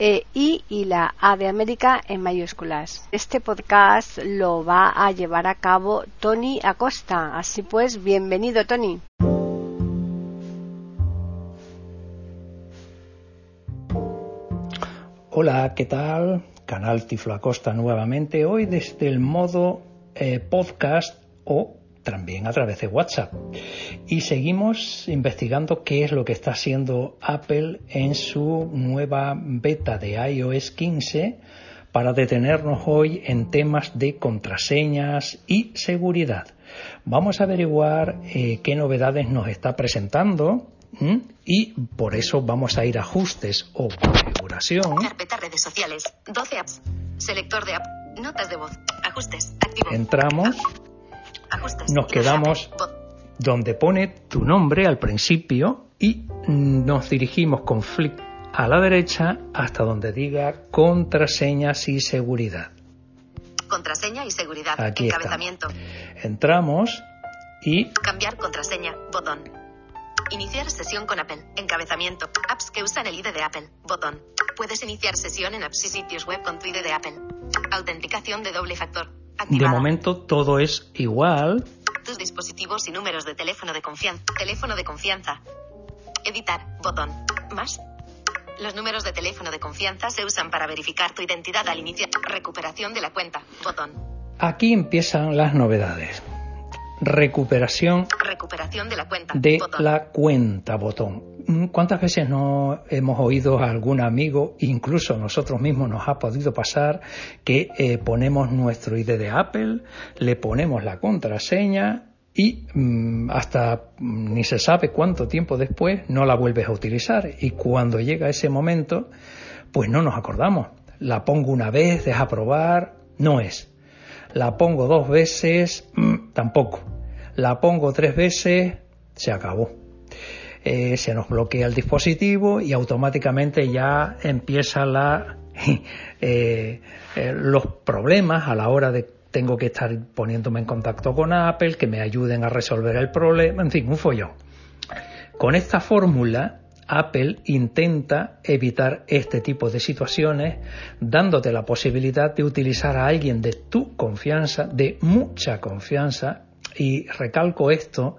e y la A de América en mayúsculas. Este podcast lo va a llevar a cabo Tony Acosta. Así pues, bienvenido Tony. Hola, ¿qué tal? Canal Tiflo Acosta nuevamente, hoy desde el modo eh, podcast o también a través de WhatsApp. Y seguimos investigando qué es lo que está haciendo Apple en su nueva beta de iOS 15 para detenernos hoy en temas de contraseñas y seguridad. Vamos a averiguar eh, qué novedades nos está presentando y por eso vamos a ir a ajustes o configuración. Carpeta redes sociales, 12 apps, selector de app, notas de voz, ajustes, activo. Entramos nos quedamos donde pone tu nombre al principio y nos dirigimos con flick a la derecha hasta donde diga contraseñas y seguridad. Contraseña y seguridad. Aquí Encabezamiento. Entramos y cambiar contraseña. Botón. Iniciar sesión con Apple. Encabezamiento. Apps que usan el ID de Apple. Botón. Puedes iniciar sesión en apps y sitios web con tu ID de Apple. Autenticación de doble factor. De momento todo es igual. Tus dispositivos y números de teléfono de confianza. Teléfono de confianza. Editar. Botón. Más. Los números de teléfono de confianza se usan para verificar tu identidad al iniciar. Recuperación de la cuenta. Botón. Aquí empiezan las novedades recuperación, recuperación de la cuenta, de la cuenta, botón. Mm, ¿Cuántas veces no hemos oído a algún amigo, incluso nosotros mismos nos ha podido pasar, que eh, ponemos nuestro ID de Apple, le ponemos la contraseña y mm, hasta mm, ni se sabe cuánto tiempo después no la vuelves a utilizar y cuando llega ese momento pues no nos acordamos. La pongo una vez, deja probar, no es la pongo dos veces, tampoco. La pongo tres veces, se acabó. Eh, se nos bloquea el dispositivo y automáticamente ya empiezan eh, eh, los problemas a la hora de tengo que estar poniéndome en contacto con Apple, que me ayuden a resolver el problema, en fin, un follón. Con esta fórmula Apple intenta evitar este tipo de situaciones dándote la posibilidad de utilizar a alguien de tu confianza, de mucha confianza, y recalco esto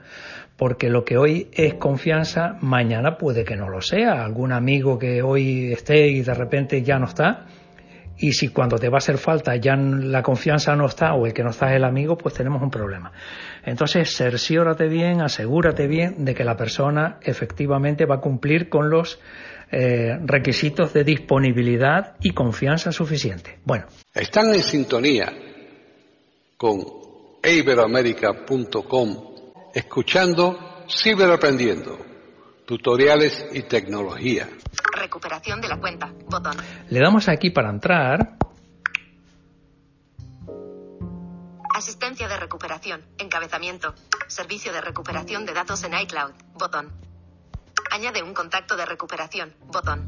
porque lo que hoy es confianza, mañana puede que no lo sea. Algún amigo que hoy esté y de repente ya no está, y si cuando te va a hacer falta ya la confianza no está o el que no está es el amigo, pues tenemos un problema. Entonces, cerciórate bien, asegúrate bien de que la persona efectivamente va a cumplir con los eh, requisitos de disponibilidad y confianza suficiente. Bueno. Están en sintonía con iberoamerica.com escuchando Ciberaprendiendo, tutoriales y tecnología. Recuperación de la cuenta. Botón. Le damos aquí para entrar. Asistencia de recuperación. Encabezamiento. Servicio de recuperación de datos en iCloud. Botón. Añade un contacto de recuperación. Botón.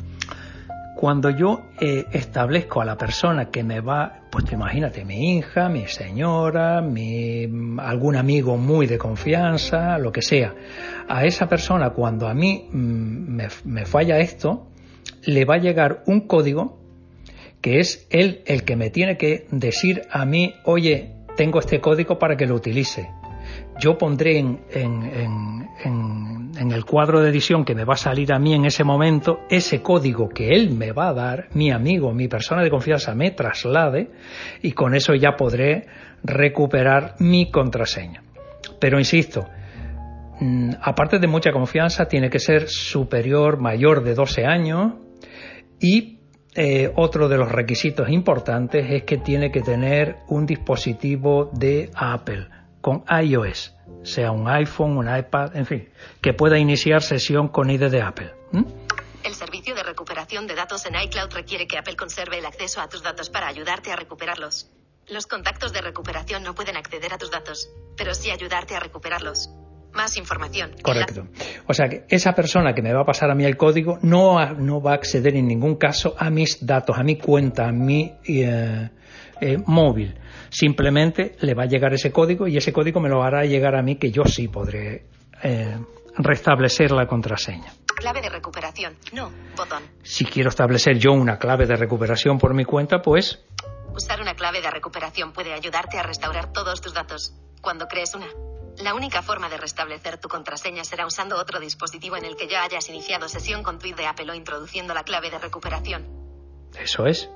Cuando yo eh, establezco a la persona que me va, pues imagínate, mi hija, mi señora, mi, algún amigo muy de confianza, lo que sea, a esa persona cuando a mí mm, me falla esto, le va a llegar un código que es él el que me tiene que decir a mí, oye, tengo este código para que lo utilice. Yo pondré en, el cuadro de edición que me va a salir a mí en ese momento ese código que él me va a dar, mi amigo, mi persona de confianza me traslade y con eso ya podré recuperar mi contraseña. Pero insisto, mm, aparte de mucha confianza, tiene que ser superior, mayor de 12 años y eh, otro de los requisitos importantes es que tiene que tener un dispositivo de Apple con iOS, sea un iPhone, un iPad, en fin, que pueda iniciar sesión con ID de Apple. El servicio de recuperación de datos en iCloud requiere que Apple conserve el acceso a tus datos para ayudarte a recuperarlos. Los contactos de recuperación no pueden acceder a tus datos, pero sí ayudarte a recuperarlos. Más información. Correcto. O sea que esa persona que me va a pasar a mí el código no, no va a acceder en ningún caso a mis datos, a mi cuenta, a mi eh, eh, móvil. Simplemente le va a llegar ese código y ese código me lo hará llegar a mí que yo sí podré eh, restablecer la contraseña. Clave de recuperación. No. Botón. Si quiero establecer yo una clave de recuperación por mi cuenta, pues... Usar una clave de recuperación puede ayudarte a restaurar todos tus datos. Cuando crees una la única forma de restablecer tu contraseña será usando otro dispositivo en el que ya hayas iniciado sesión con tu de Apple o introduciendo la clave de recuperación. Eso es.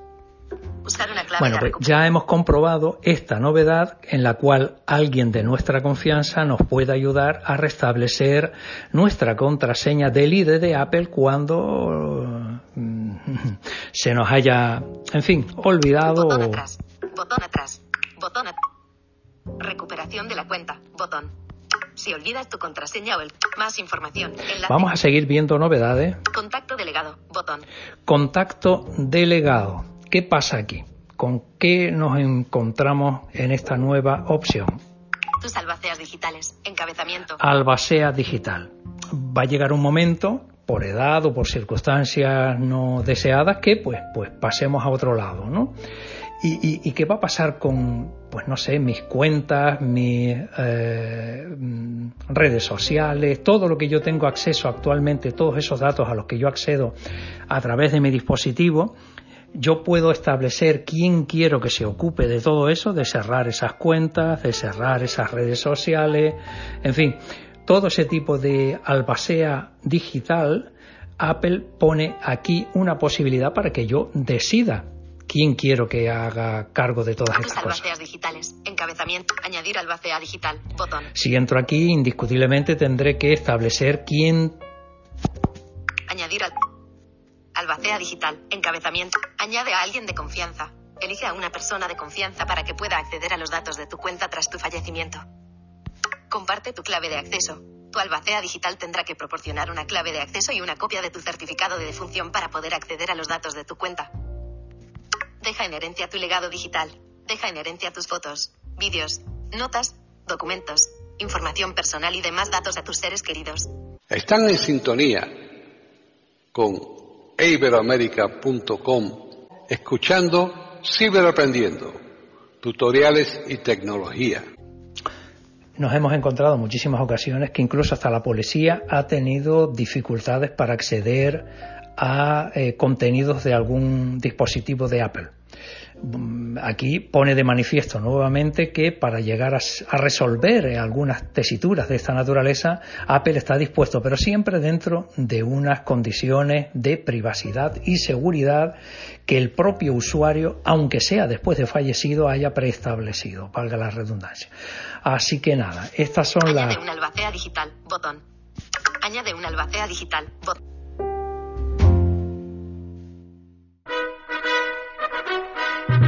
Usar una clave bueno, de pues ya hemos comprobado esta novedad en la cual alguien de nuestra confianza nos puede ayudar a restablecer nuestra contraseña del ID de Apple cuando mm, se nos haya, en fin, olvidado. Botón atrás. Botón atrás. Botón atrás. Recuperación de la cuenta. Botón. Si olvidas tu contraseña o el más información. Enlace. Vamos a seguir viendo novedades. Contacto delegado. Botón. Contacto delegado. ¿Qué pasa aquí? ¿Con qué nos encontramos en esta nueva opción? Tus albaceas digitales. Encabezamiento. Albacea digital. Va a llegar un momento por edad o por circunstancias no deseadas que pues pues pasemos a otro lado, ¿no? ¿Y, qué va a pasar con, pues no sé, mis cuentas, mis eh, redes sociales, todo lo que yo tengo acceso actualmente, todos esos datos a los que yo accedo a través de mi dispositivo? Yo puedo establecer quién quiero que se ocupe de todo eso, de cerrar esas cuentas, de cerrar esas redes sociales, en fin, todo ese tipo de albacea digital, Apple pone aquí una posibilidad para que yo decida quién quiero que haga cargo de todas estas cosas. digitales. Encabezamiento. Añadir albacea digital. Botón. Si entro aquí, indiscutiblemente tendré que establecer quién. Añadir al... albacea digital. Encabezamiento. Añade a alguien de confianza. Elige a una persona de confianza para que pueda acceder a los datos de tu cuenta tras tu fallecimiento. Comparte tu clave de acceso. Tu albacea digital tendrá que proporcionar una clave de acceso y una copia de tu certificado de defunción para poder acceder a los datos de tu cuenta. Deja en herencia tu legado digital. Deja en herencia tus fotos, vídeos, notas, documentos, información personal y demás datos a tus seres queridos. Están en sintonía con iberoamerica.com escuchando Ciberaprendiendo, tutoriales y tecnología. Nos hemos encontrado en muchísimas ocasiones que incluso hasta la policía ha tenido dificultades para acceder a eh, contenidos de algún dispositivo de Apple. Aquí pone de manifiesto nuevamente que para llegar a, resolver algunas tesituras de esta naturaleza, Apple está dispuesto, pero siempre dentro de unas condiciones de privacidad y seguridad que el propio usuario, aunque sea después de fallecido, haya preestablecido, valga la redundancia. Así que nada, estas son las. Añade una albacea digital, botón. Añade una digital.